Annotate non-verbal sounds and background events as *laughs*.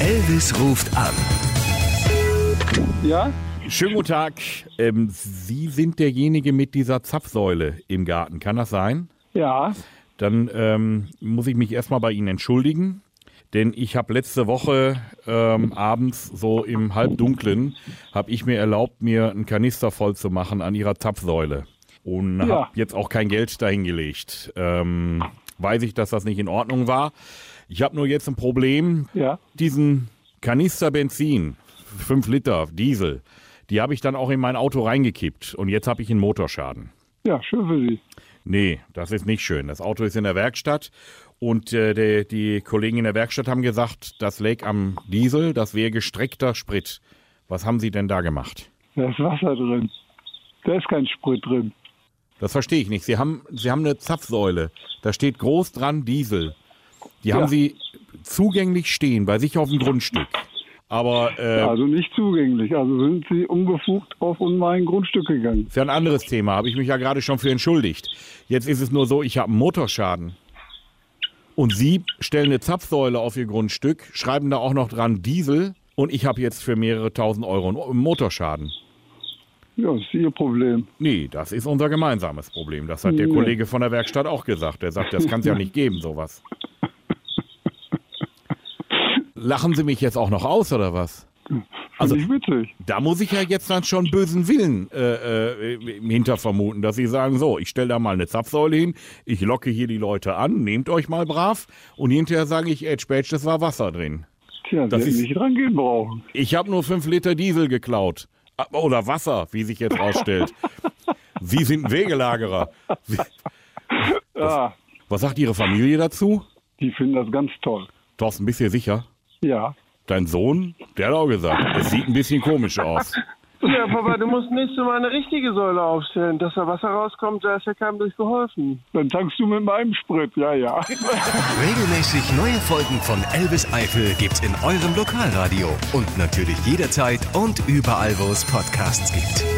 Elvis ruft an. Ja? Schönen guten Tag. Ähm, Sie sind derjenige mit dieser Zapfsäule im Garten. Kann das sein? Ja. Dann ähm, muss ich mich erstmal bei Ihnen entschuldigen. Denn ich habe letzte Woche ähm, abends, so im Halbdunklen, habe ich mir erlaubt, mir einen Kanister voll zu machen an Ihrer Zapfsäule. Und Ja. habe jetzt auch kein Geld dahingelegt. Ähm, weiß ich, dass das nicht in Ordnung war. Ich habe nur jetzt ein Problem. Ja. Diesen Kanister Benzin, 5 Liter Diesel, die habe ich dann auch in mein Auto reingekippt. Und jetzt habe ich einen Motorschaden. Ja, schön für Sie. Nee, das ist nicht schön. Das Auto ist in der Werkstatt und äh, die, die Kollegen in der Werkstatt haben gesagt, das lag am Diesel, das wäre gestreckter Sprit. Was haben Sie denn da gemacht? Da ist Wasser drin. Da ist kein Sprit drin. Das verstehe ich nicht. Sie haben, Sie haben eine Zapfsäule. Da steht groß dran Diesel. Die haben Ja. Sie zugänglich stehen bei sich auf dem Grundstück. Aber äh, Also nicht zugänglich. Also sind Sie unbefugt auf mein Grundstück gegangen. ist ja ein anderes Thema. Habe ich mich ja gerade schon für entschuldigt. Jetzt ist es nur so, ich habe einen Motorschaden. Und Sie stellen eine Zapfsäule auf Ihr Grundstück, schreiben da auch noch dran Diesel. Und ich habe jetzt für mehrere tausend Euro einen Motorschaden. Ja, das ist Ihr Problem. Nee, das ist unser gemeinsames Problem. Das hat der Nee. Kollege von der Werkstatt auch gesagt. Der sagt, das kann es ja nicht geben, sowas. Lachen Sie mich jetzt auch noch aus, oder was? Also. Da muss ich ja jetzt dann schon bösen Willen äh, äh, hinter vermuten, dass Sie sagen, so, ich stelle da mal eine Zapfsäule hin, ich locke hier die Leute an, nehmt euch mal brav und hinterher sage ich, Edge Badge, das war Wasser drin. Tja, Das ist- nicht rangehen brauchen. Ich habe nur fünf Liter Diesel geklaut. Ah, Oder Wasser, wie sich jetzt rausstellt. *laughs* Sie sind ein Wegelagerer. Sie, Ja, was sagt Ihre Familie dazu? die finden das ganz toll. Thorsten, bist du dir sicher? Ja. Dein Sohn, der hat auch gesagt, es sieht ein bisschen komisch aus. *laughs* Ja, Papa, du musst nächstes Mal eine richtige Säule aufstellen. Dass da Wasser rauskommt, da ist ja keinem durchgeholfen. Dann tankst du mit meinem Sprit. Ja, ja. *laughs* Regelmäßig neue Folgen von Elvis Eifel gibt's in eurem Lokalradio und natürlich jederzeit und überall, wo es Podcasts gibt.